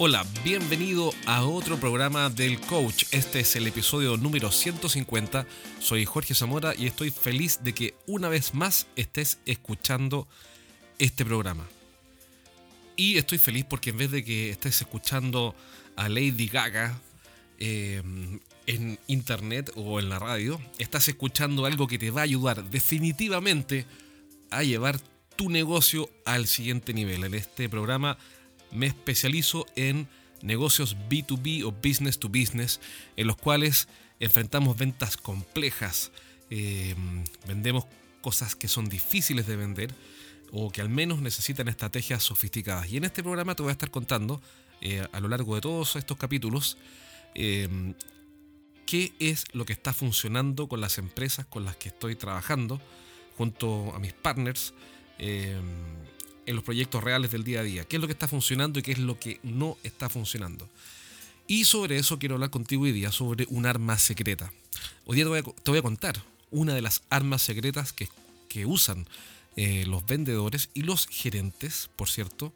Hola, bienvenido a otro programa del Coach. Este es el episodio número 150. Soy Jorge Zamora y estoy feliz de que una vez más estés escuchando este programa. Y estoy feliz porque en vez de que estés escuchando a Lady Gaga eh, en internet o en la radio, estás escuchando algo que te va a ayudar definitivamente a llevar tu negocio al siguiente nivel. En este programa me especializo en negocios B2B o business to business, en los cuales enfrentamos ventas complejas, em, vendemos cosas que son difíciles de vender o que al menos necesitan estrategias sofisticadas. Y en este programa te voy a estar contando eh, a lo largo de todos estos capítulos em, qué es lo que está funcionando con las empresas con las que estoy trabajando junto a mis partners. En los proyectos reales del día a día. ¿Qué es lo que está funcionando y qué es lo que no está funcionando? Y sobre eso quiero hablar contigo hoy día, sobre un arma secreta. Hoy día te voy a, contar una de las armas secretas que, usan eh, los vendedores y los gerentes, por cierto,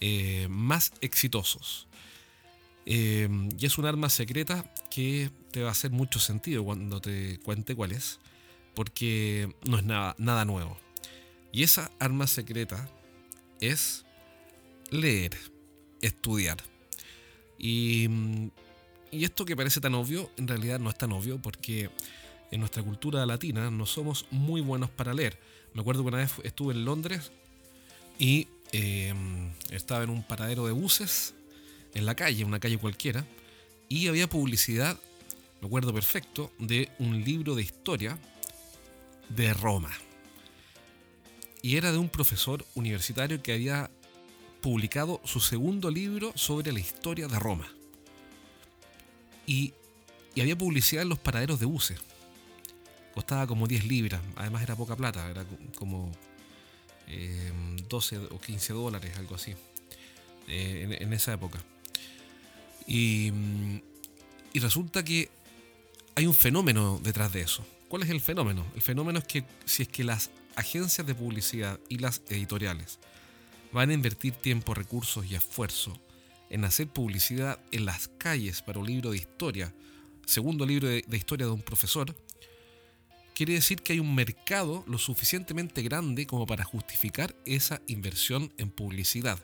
eh, más exitosos. Eh, y es un arma secreta que te va a hacer mucho sentido cuando te cuente cuál es, porque no es nada, nada nuevo. Y esa arma secreta es leer, estudiar. Y, esto que parece tan obvio, en realidad no es tan obvio porque en nuestra cultura latina no somos muy buenos para leer. Me acuerdo que una vez estuve en Londres y em, estaba en un paradero de buses en la calle, una calle cualquiera, y había publicidad, me acuerdo perfecto, de un libro de historia de Roma y era de un profesor universitario que había publicado su segundo libro sobre la historia de Roma. Y, había publicidad en los paraderos de buses. Costaba como 10 libras, además era poca plata, era como 12 eh, o 15 dólares, algo así, eh, en, esa época. Y, y resulta que hay un fenómeno detrás de eso. ¿Cuál es el fenómeno? El fenómeno es que si es que las agencias de publicidad y las editoriales van a invertir tiempo, recursos y esfuerzo en hacer publicidad en las calles para un libro de historia, segundo libro de, historia de un profesor, quiere decir que hay un mercado lo suficientemente grande como para justificar esa inversión en publicidad.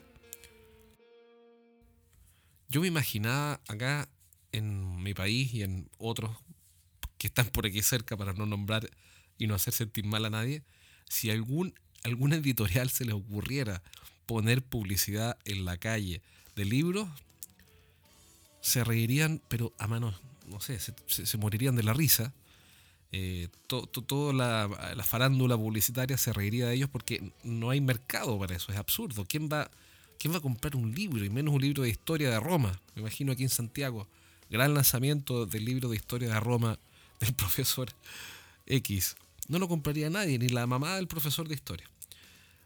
Yo me imaginaba acá en mi país y en otros que están por aquí cerca para no nombrar y no hacer sentir mal a nadie, si algún, alguna editorial se le ocurriera poner publicidad en la calle de libros, se reirían, pero a manos, no sé, se, morirían de la risa. Eh, toda la, farándula publicitaria se reiría de ellos porque no hay mercado para eso, es absurdo. ¿Quién va, ¿Quién va a comprar un libro y menos un libro de historia de Roma? Me imagino aquí en Santiago, gran lanzamiento del libro de historia de Roma del profesor X no lo compraría nadie, ni la mamá del profesor de historia.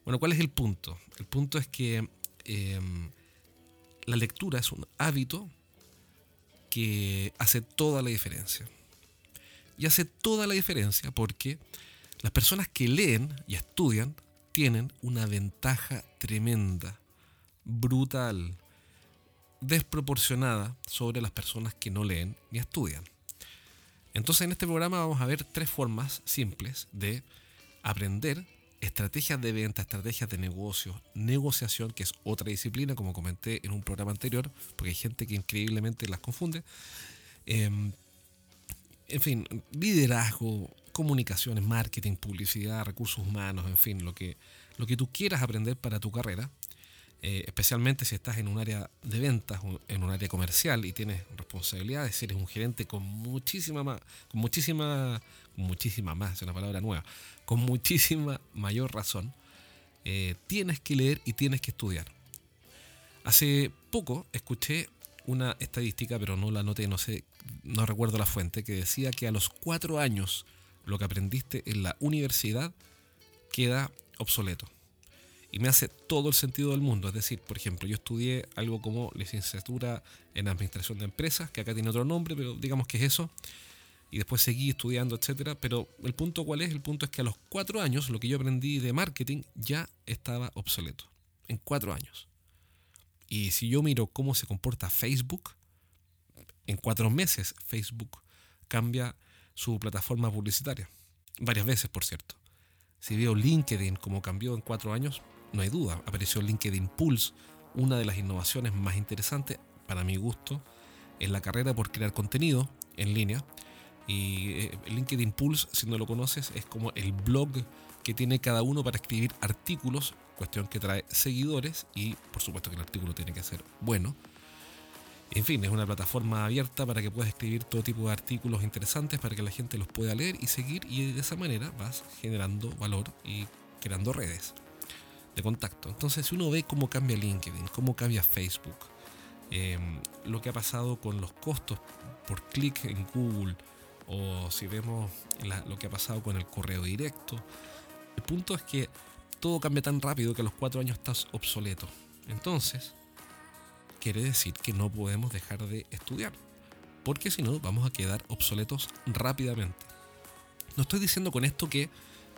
Bueno, ¿cuál es el punto? El punto es que em, la lectura es un hábito que hace toda la diferencia. Y hace toda la diferencia porque las personas que leen y estudian tienen una ventaja tremenda, brutal, desproporcionada sobre las personas que no leen ni estudian. Entonces en este programa vamos a ver tres formas simples de aprender estrategias de venta, estrategias de negocio, negociación, que es otra disciplina, como comenté en un programa anterior, porque hay gente que increíblemente las confunde. Em, en fin, liderazgo, comunicaciones, marketing, publicidad, recursos humanos, en fin, lo que, lo que tú quieras aprender para tu carrera. Eh, especialmente si estás en un área de ventas, en un área comercial y tienes responsabilidades, si eres un gerente con muchísima más, con muchísima, muchísima más, es una palabra nueva, con muchísima mayor razón, eh, tienes que leer y tienes que estudiar. Hace poco escuché una estadística, pero no la noté, no sé, no recuerdo la fuente, que decía que a los cuatro años lo que aprendiste en la universidad queda obsoleto y me hace todo el sentido del mundo. Es decir, por ejemplo, yo estudié algo como licenciatura en administración de empresas, que acá tiene otro nombre, pero digamos que es eso. Y después seguí estudiando, etcétera. Pero el punto cuál es? El punto es que a los cuatro años lo que yo aprendí de marketing ya estaba obsoleto. En cuatro años. Y si yo miro cómo se comporta Facebook, en cuatro meses Facebook cambia su plataforma publicitaria. Varias veces, por cierto. Si veo LinkedIn como cambió en cuatro años, no hay duda. Apareció LinkedIn Pulse, una de las innovaciones más interesantes, para mi gusto, en la carrera por crear contenido en línea. Y eh, LinkedIn Pulse, si no lo conoces, es como el blog que tiene cada uno para escribir artículos, cuestión que trae seguidores y por supuesto que el artículo tiene que ser bueno. En fin, es una plataforma abierta para que puedas escribir todo tipo de artículos interesantes para que la gente los pueda leer y seguir y de esa manera vas generando valor y creando redes de contacto. Entonces, si uno ve cómo cambia LinkedIn, cómo cambia Facebook, em, lo que ha pasado con los costos por clic en Google, o si vemos lo que ha pasado con el correo directo, el punto es que todo cambia tan rápido que a los cuatro años estás obsoleto. Entonces, quiere decir que no podemos dejar de estudiar, porque si no vamos a quedar obsoletos rápidamente. No estoy diciendo con esto que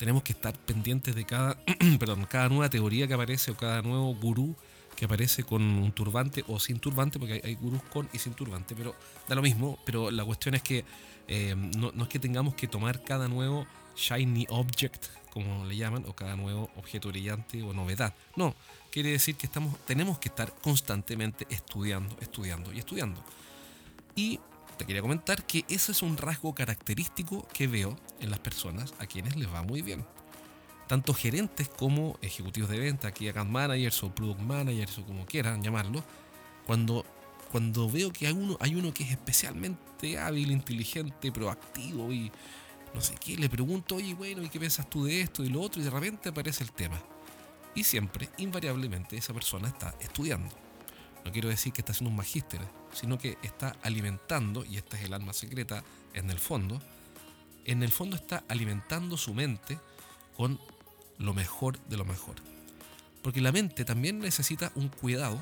tenemos que estar pendientes de cada, perdón, cada nueva teoría que aparece o cada nuevo gurú que aparece con un turbante o sin turbante, porque hay, gurús con y sin turbante, pero da lo mismo, pero la cuestión es que eh, no, no es que tengamos que tomar cada nuevo shiny object, como le llaman, o cada nuevo objeto brillante o novedad. No, quiere decir que estamos, tenemos que estar constantemente estudiando, estudiando y estudiando. Y te quería comentar que ese es un rasgo característico que veo en las personas a quienes les va muy bien. Tanto gerentes como ejecutivos de venta, aquí account managers o product managers o como quieran llamarlo, cuando, cuando veo que hay uno, hay uno que es especialmente hábil, inteligente, proactivo y no sé qué, le pregunto, oye, bueno, ¿y qué piensas tú de esto y lo otro? Y de repente aparece el tema. Y siempre, invariablemente, esa persona está estudiando. No quiero decir que está haciendo un magíster, sino que está alimentando, y esta es el alma secreta en el fondo, en el fondo está alimentando su mente con lo mejor de lo mejor. Porque la mente también necesita un cuidado,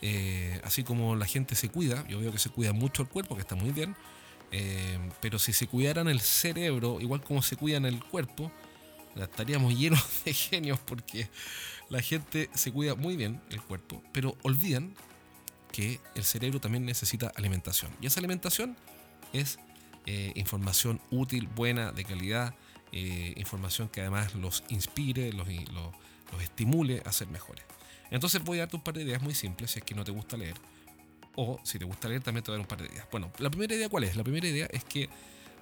eh, así como la gente se cuida, yo veo que se cuida mucho el cuerpo, que está muy bien, eh, pero si se cuidaran el cerebro, igual como se cuidan el cuerpo, estaríamos llenos de genios porque la gente se cuida muy bien el cuerpo, pero olvidan que el cerebro también necesita alimentación. Y esa alimentación es eh, información útil, buena, de calidad, eh, información que además los inspire, los, los, los, estimule a ser mejores. Entonces voy a darte un par de ideas muy simples si es que no te gusta leer. O si te gusta leer también te voy a dar un par de ideas. Bueno, la primera idea cuál es? La primera idea es que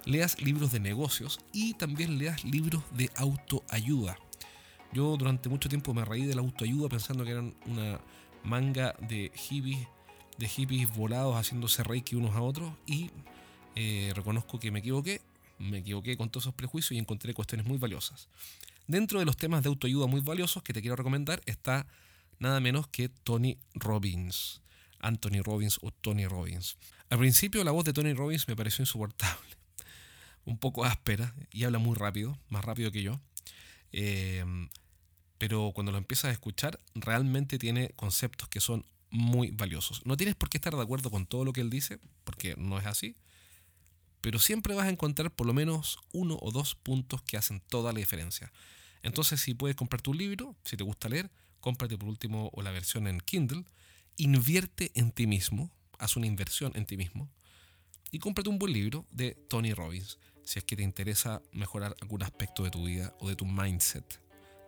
leas libros de negocios y también leas libros de autoayuda. Yo durante mucho tiempo me reí de la autoayuda pensando que eran una manga de hippies, de hippies volados haciéndose reiki unos a otros y eh, reconozco que me equivoqué, me equivoqué con todos esos prejuicios y encontré cuestiones muy valiosas. Dentro de los temas de autoayuda muy valiosos que te quiero recomendar está nada menos que Tony Robbins. Anthony Robbins o Tony Robbins. Al principio la voz de Tony Robbins me pareció insoportable un poco áspera y habla muy rápido, más rápido que yo. Eh, pero cuando lo empiezas a escuchar, realmente tiene conceptos que son muy valiosos. No tienes por qué estar de acuerdo con todo lo que él dice, porque no es así, pero siempre vas a encontrar por lo menos uno o dos puntos que hacen toda la diferencia. Entonces, si puedes comprar tu libro, si te gusta leer, cómprate por último o la versión en Kindle, invierte en ti mismo, haz una inversión en ti mismo y cómprate un buen libro de Tony Robbins si es que te interesa mejorar algún aspecto de tu vida o de tu mindset,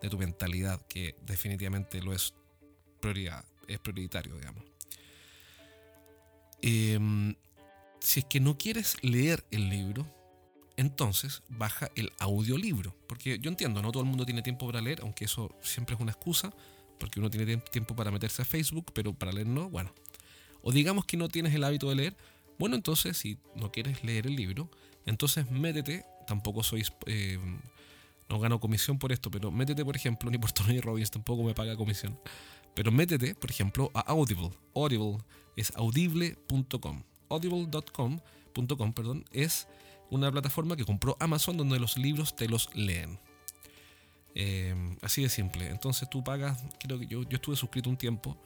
de tu mentalidad, que definitivamente lo es prioridad, es prioritario, digamos. Em, si es que no quieres leer el libro, entonces baja el audiolibro. Porque yo entiendo, no todo el mundo tiene tiempo para leer, aunque eso siempre es una excusa, porque uno tiene tiempo para meterse a Facebook, pero para leer no, bueno. O digamos que no tienes el hábito de leer, bueno, entonces si no quieres leer el libro, entonces métete, tampoco sois, eh, no gano comisión por esto, pero métete, por ejemplo, ni por Tony Robbins tampoco me paga comisión, pero métete, por ejemplo, a Audible. Audible es audible.com. Audible.com, perdón, es una plataforma que compró Amazon donde los libros te los leen. Eh, así de simple. Entonces tú pagas, creo que yo, yo estuve suscrito un tiempo,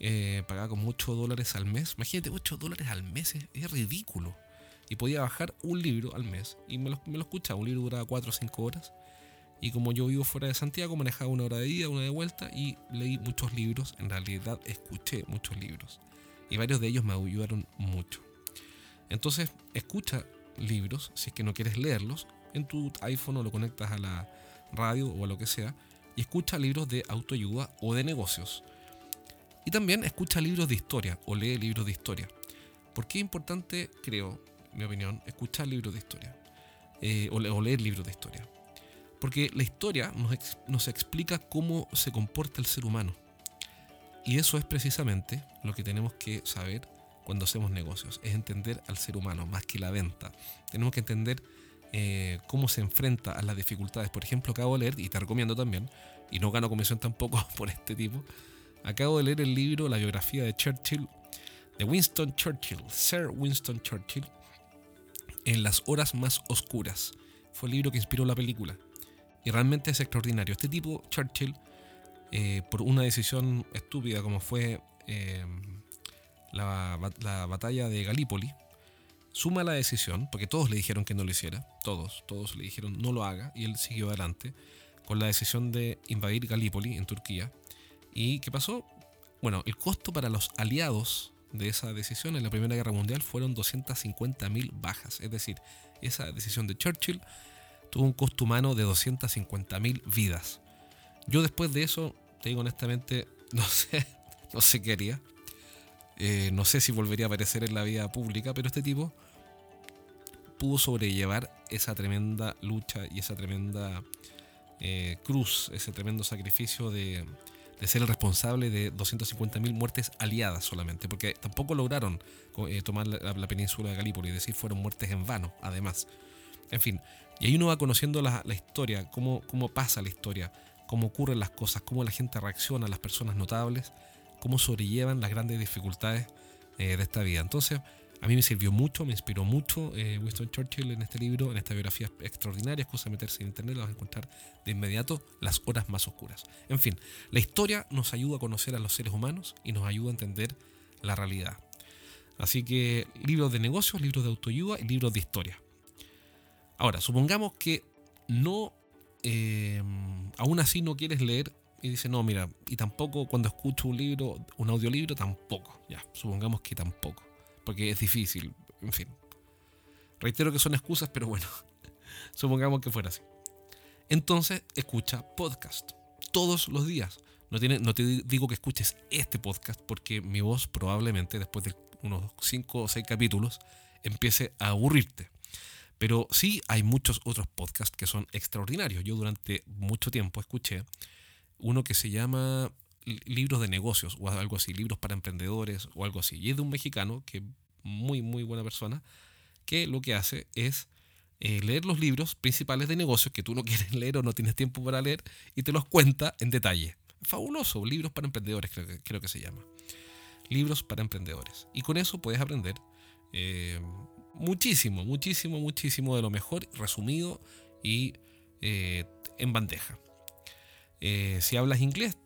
eh, pagaba como 8 dólares al mes. Imagínate, 8 dólares al mes es ridículo y podía bajar un libro al mes y me lo, me lo escuchaba. Un libro duraba 4 o 5 horas Y como yo vivo fuera de Santiago, manejaba una hora de ida, una de vuelta y leí muchos libros. En realidad escuché muchos libros. Y varios de ellos me ayudaron mucho. Entonces, escucha libros, si es que no quieres leerlos, en tu iPhone o lo conectas a la radio o a lo que sea, y escucha libros de autoayuda o de negocios. Y también escucha libros de historia o lee libros de historia. ¿Por qué es importante, creo, mi opinión, escuchar libros de historia? Eh, o, leer libros de historia. Porque la historia nos, nos explica cómo se comporta el ser humano. Y eso es precisamente lo que tenemos que saber cuando hacemos negocios, es entender al ser humano más que la venta. Tenemos que entender eh, cómo se enfrenta a las dificultades. Por ejemplo, acabo de leer, y te recomiendo también, y no gano comisión tampoco por este tipo, acabo de leer el libro, la biografía de Churchill, de Winston Churchill, Sir Winston Churchill, en las horas más oscuras. Fue el libro que inspiró la película. Y realmente es extraordinario. Este tipo, Churchill, eh, por una decisión estúpida como fue eh, la, batalla de Galípoli, suma la decisión, porque todos le dijeron que no lo hiciera, todos, todos le dijeron no lo haga, y él siguió adelante con la decisión de invadir Galípoli en Turquía. ¿Y qué pasó? Bueno, el costo para los aliados de esa decisión en la Primera Guerra Mundial fueron 250.000 bajas, es decir, esa decisión de Churchill tuvo un costo humano de 250.000 vidas. Yo después de eso, te digo honestamente, no sé, no sé qué haría. Eh, no sé si volvería a aparecer en la vida pública, pero este tipo pudo sobrellevar esa tremenda lucha y esa tremenda eh, cruz, ese tremendo sacrificio de, ser el responsable de 250.000 muertes aliadas solamente, porque tampoco lograron eh, tomar la, península de Galípoli, es decir, fueron muertes en vano, además. En fin, y ahí uno va conociendo la, historia, cómo, cómo pasa la historia, cómo ocurren las cosas, cómo la gente reacciona, las personas notables, cómo sobrellevan las grandes dificultades eh, de esta vida. Entonces, a mí me sirvió mucho, me inspiró mucho eh, Winston Churchill en este libro, en esta biografía extraordinaria, es cosa de meterse en internet, la vas a encontrar de inmediato las horas más oscuras. En fin, la historia nos ayuda a conocer a los seres humanos y nos ayuda a entender la realidad. Así que libros de negocios, libros de autoayuda y libros de historia. Ahora, supongamos que no, eh, aún así no quieres leer y dice, no, mira, y tampoco cuando escucho un libro, un audiolibro, tampoco. Ya, supongamos que tampoco. Porque es difícil, en fin. Reitero que son excusas, pero bueno, supongamos que fuera así. Entonces, escucha podcast todos los días. No, tiene, no te digo que escuches este podcast porque mi voz probablemente después de unos 5 o 6 capítulos empiece a aburrirte. Pero sí hay muchos otros podcasts que son extraordinarios. Yo durante mucho tiempo escuché uno que se llama libros de negocios o algo así, libros para emprendedores o algo así. Y es de un mexicano que muy, muy buena persona, que lo que hace es eh, leer los libros principales de negocios que tú no quieres leer o no tienes tiempo para leer y te los cuenta en detalle. Fabuloso, libros para emprendedores creo que, creo que se llama. Libros para emprendedores. Y con eso puedes aprender eh, muchísimo, muchísimo, muchísimo de lo mejor, resumido y eh, en bandeja. Eh, si hablas inglés,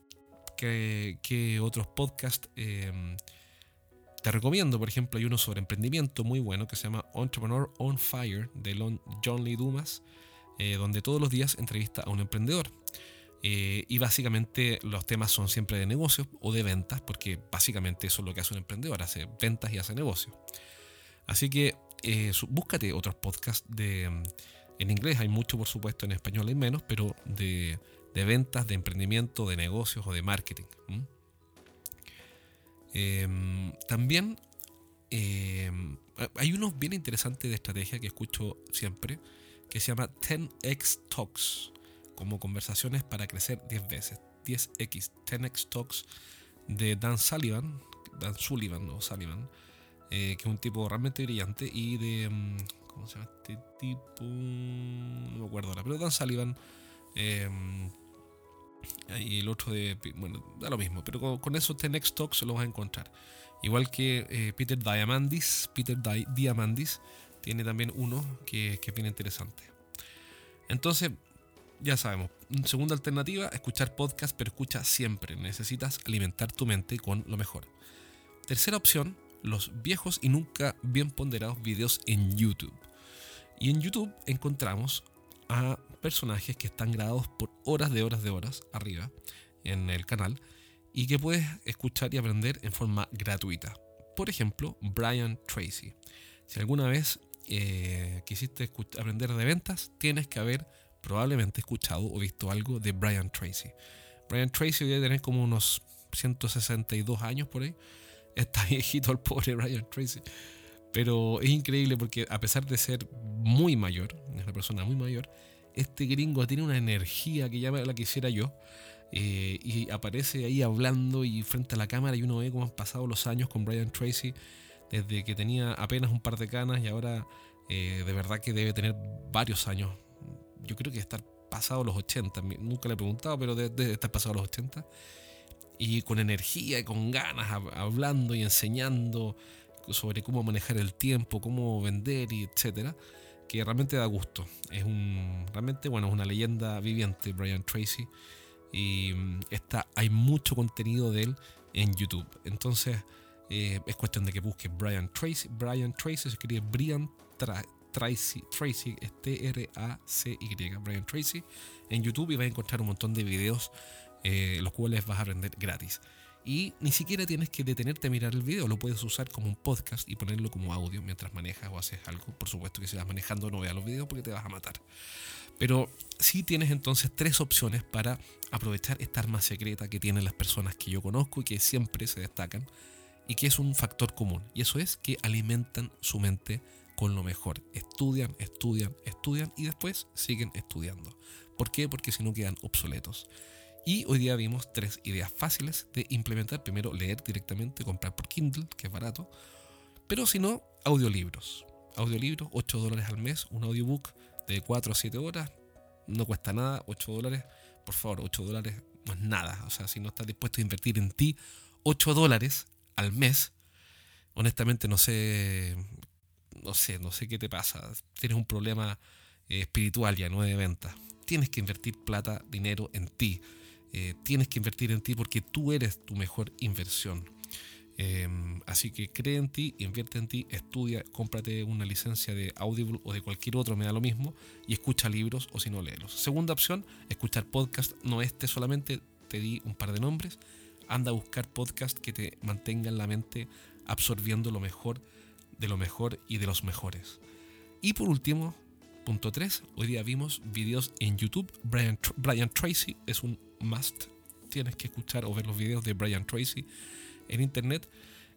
que, otros podcasts em, te recomiendo? Por ejemplo, hay uno sobre emprendimiento muy bueno que se llama Entrepreneur on Fire de John Lee Dumas, eh, donde todos los días entrevista a un emprendedor. y básicamente los temas son siempre de negocios o de ventas, porque básicamente eso es lo que hace un emprendedor, hace ventas y hace negocios. Así que eh, búscate otros podcasts de, en inglés, hay mucho por supuesto, en español hay menos, pero de, ventas, de emprendimiento, de negocios o de marketing. Em, también em, hay unos bien interesantes de estrategia que escucho siempre, que se llama 10x Talks, como conversaciones para crecer 10 veces. 10x, 10x Talks de Dan Sullivan, Dan Sullivan o Sullivan eh, que es un tipo realmente brillante, y de. Mm, ¿Cómo se llama este tipo? No me acuerdo ahora, pero Dan Sullivan. Eh, y el otro de. Bueno, da lo mismo, pero con, esos Next Talks los vas a encontrar. Igual que eh, Peter Diamandis. Peter Diamandis tiene también uno que, que es bien interesante. Entonces, ya sabemos. Segunda alternativa, escuchar podcast, pero escucha siempre. Necesitas alimentar tu mente con lo mejor. Tercera opción, los viejos y nunca bien ponderados videos en YouTube. Y en YouTube encontramos a personajes que están grabados por horas de horas de horas arriba en el canal y que puedes escuchar y aprender en forma gratuita. Por ejemplo, Brian Tracy. Si alguna vez eh, quisiste aprender de ventas, tienes que haber probablemente escuchado o visto algo de Brian Tracy. Brian Tracy debe tener como unos 162 años por ahí. Está viejito el pobre Brian Tracy. Pero es increíble porque a pesar de ser muy mayor, es una persona muy mayor, este gringo tiene una energía que ya la quisiera yo. Eh, y aparece ahí hablando y frente a la cámara y uno ve cómo han pasado los años con Brian Tracy desde que tenía apenas un par de canas y ahora eh, de verdad que debe tener varios años. Yo creo que estar pasado los 80, nunca le he preguntado, pero debe, estar pasado los 80. Y con energía y con ganas, hablando y enseñando sobre cómo manejar el tiempo, cómo vender y etcétera, que realmente da gusto. Es un realmente bueno, es una leyenda viviente Brian Tracy y mm, está, hay mucho contenido de él en YouTube. Entonces eh, es cuestión de que busques Brian Tracy. Brian Tracy se escribe Brian Tracy, Tracy, T-R-A-C-Y, Brian Tracy, en YouTube y vas a encontrar un montón de videos eh, los cuales vas a aprender gratis. Y ni siquiera tienes que detenerte a mirar el video, lo puedes usar como un podcast y ponerlo como audio mientras manejas o haces algo. Por supuesto que si vas manejando no veas los videos porque te vas a matar. Pero sí tienes entonces tres opciones para aprovechar esta arma secreta que tienen las personas que yo conozco y que siempre se destacan y que es un factor común. Y eso es que alimentan su mente con lo mejor. Estudian, estudian, estudian y después siguen estudiando. ¿Por qué? Porque si no quedan obsoletos. Y hoy día vimos tres ideas fáciles de implementar. Primero, leer directamente, comprar por Kindle, que es barato. Pero si no, audiolibros. Audiolibros, 8 dólares al mes, un audiobook de 4 a 7 horas. No cuesta nada, 8 dólares. Por favor, 8 dólares no es nada. O sea, si no estás dispuesto a invertir en ti 8 dólares al mes, honestamente no sé, no sé, no sé qué te pasa. Tienes un problema eh, espiritual ya, no de venta. Tienes que invertir plata, dinero en ti eh, tienes que invertir en ti porque tú eres tu mejor inversión. Em, así que cree en ti, invierte en ti, estudia, cómprate una licencia de Audible o de cualquier otro, me da lo mismo, y escucha libros o si no, léelos. Segunda opción, escuchar podcast, no este solamente, te di un par de nombres, anda a buscar podcast que te mantengan la mente absorbiendo lo mejor de lo mejor y de los mejores. Y por último, punto 3, hoy día vimos videos en YouTube, Brian, Brian Tracy es un must. Tienes que escuchar o ver los videos de Brian Tracy en internet,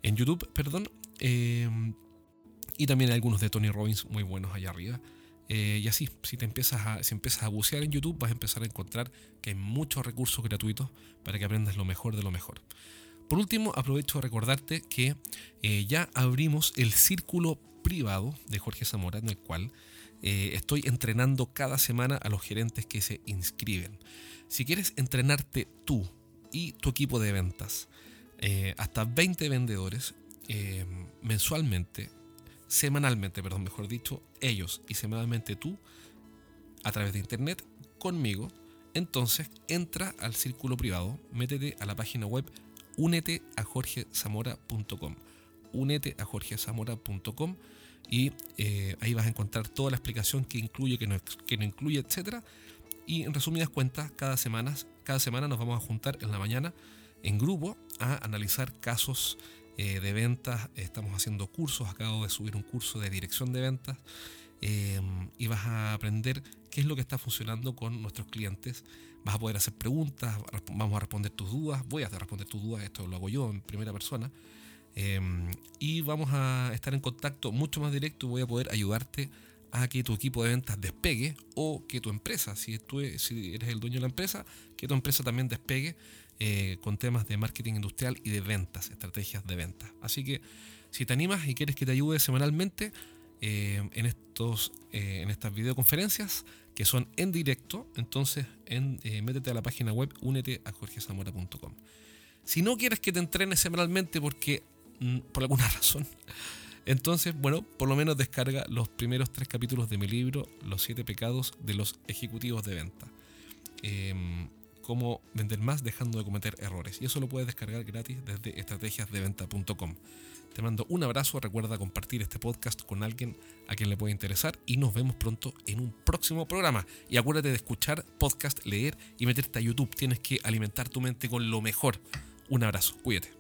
en YouTube, perdón. Eh, y también algunos de Tony Robbins muy buenos allá arriba. Eh, y así, si te empiezas a, si empiezas a bucear en YouTube, vas a empezar a encontrar que hay muchos recursos gratuitos para que aprendas lo mejor de lo mejor. Por último, aprovecho a recordarte que eh, ya abrimos el círculo privado de Jorge Zamora, en el cual estoy entrenando cada semana a los gerentes que se inscriben. Si quieres entrenarte tú y tu equipo de ventas, eh, hasta 20 vendedores eh, mensualmente, semanalmente, perdón, mejor dicho, ellos y semanalmente tú, a través de internet, conmigo, entonces entra al círculo privado, métete a la página web únete a jorgezamora.com. Únete a jorgezamora.com y eh, ahí vas a encontrar toda la explicación que incluye, que no, que no incluye, etcétera y en resumidas cuentas, cada semana, cada semana nos vamos a juntar en la mañana en grupo a analizar casos eh, de ventas. Estamos haciendo cursos, acabo de subir un curso de dirección de ventas em, y vas a aprender qué es lo que está funcionando con nuestros clientes. Vas a poder hacer preguntas, vamos a responder tus dudas, voy a responder tus dudas, esto lo hago yo en primera persona. Em, y vamos a estar en contacto mucho más directo, voy a poder ayudarte a que tu equipo de ventas despegue o que tu empresa, si, tú, si eres el dueño de la empresa, que tu empresa también despegue eh, con temas de marketing industrial y de ventas, estrategias de ventas. Así que si te animas y quieres que te ayude semanalmente eh, en, estos, eh, en estas videoconferencias que son en directo, entonces en, métete a la página web únete a jorgezamora.com. Si no quieres que te entrenes semanalmente porque por alguna razón entonces, bueno, por lo menos descarga los primeros tres capítulos de mi libro, Los siete pecados de los ejecutivos de venta. Em, cómo vender más dejando de cometer errores. Y eso lo puedes descargar gratis desde estrategiasdeventa.com. Te mando un abrazo, recuerda compartir este podcast con alguien a quien le puede interesar y nos vemos pronto en un próximo programa. Y acuérdate de escuchar podcast, leer y meterte a YouTube. Tienes que alimentar tu mente con lo mejor. Un abrazo, cuídate.